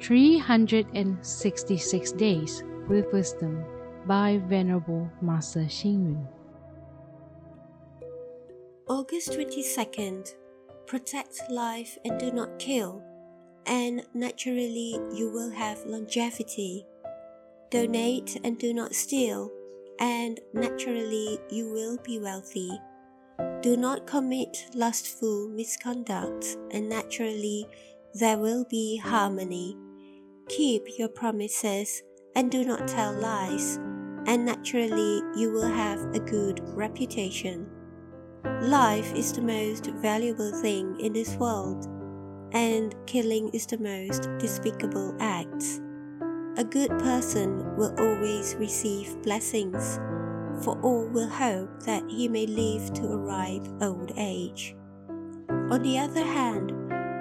366 Days with Wisdom by Venerable Master Xing Yun. August 22nd. Protect life and do not kill, and naturally you will have longevity. Donate and do not steal, and naturally you will be wealthy. Do not commit lustful misconduct, and naturally there will be harmony. Keep your promises and do not tell lies, and naturally you will have a good reputation. Life is the most valuable thing in this world, and killing is the most despicable act. A good person will always receive blessings, for all will hope that he may live to a ripe old age. On the other hand,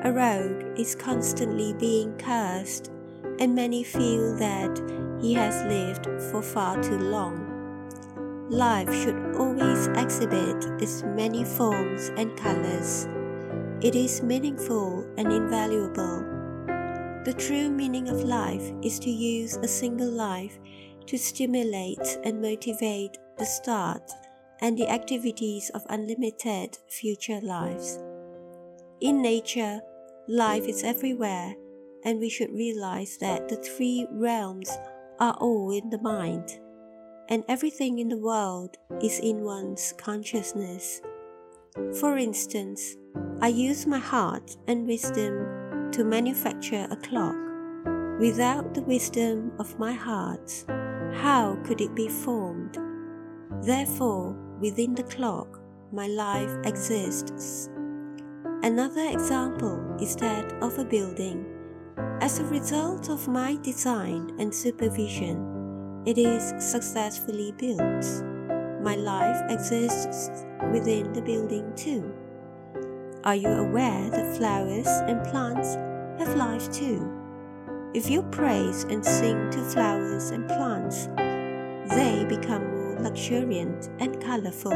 a rogue is constantly being cursed, and many feel that he has lived for far too long. Life should always exhibit its many forms and colors. It is meaningful and invaluable. The true meaning of life is to use a single life to stimulate and motivate the start and the activities of unlimited future lives. In nature, life is everywhere, and we should realize that the three realms are all in the mind and everything in the world is in one's consciousness. For instance, I use my heart and wisdom to manufacture a clock. Without the wisdom of my heart, how could it be formed? Therefore, within the clock, my life exists. Another example is that of a building. As a result of my design and supervision, it is successfully built. My life exists within the building too. Are you aware that flowers and plants have life too? If you praise and sing to flowers and plants, they become more luxuriant and colorful.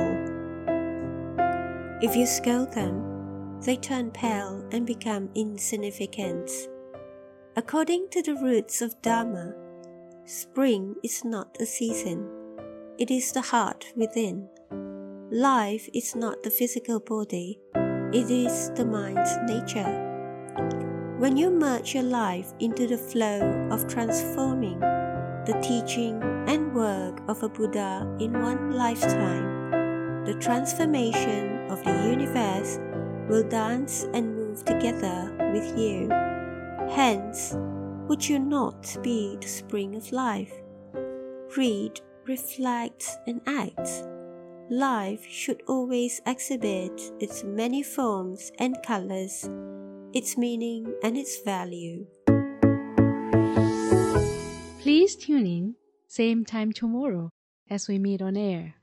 If you scold them, they turn pale and become insignificant. According to the roots of Dharma, Spring is not a season, it is the heart within. Life is not the physical body, it is the mind's nature. When you merge your life into the flow of transforming the teaching and work of a Buddha in one lifetime, the transformation of the universe will dance and move together with you. Hence, would you not be the spring of life? Read, reflect, and act. Life should always exhibit its many forms and colors, its meaning and its value. Please tune in, same time tomorrow as we meet on air.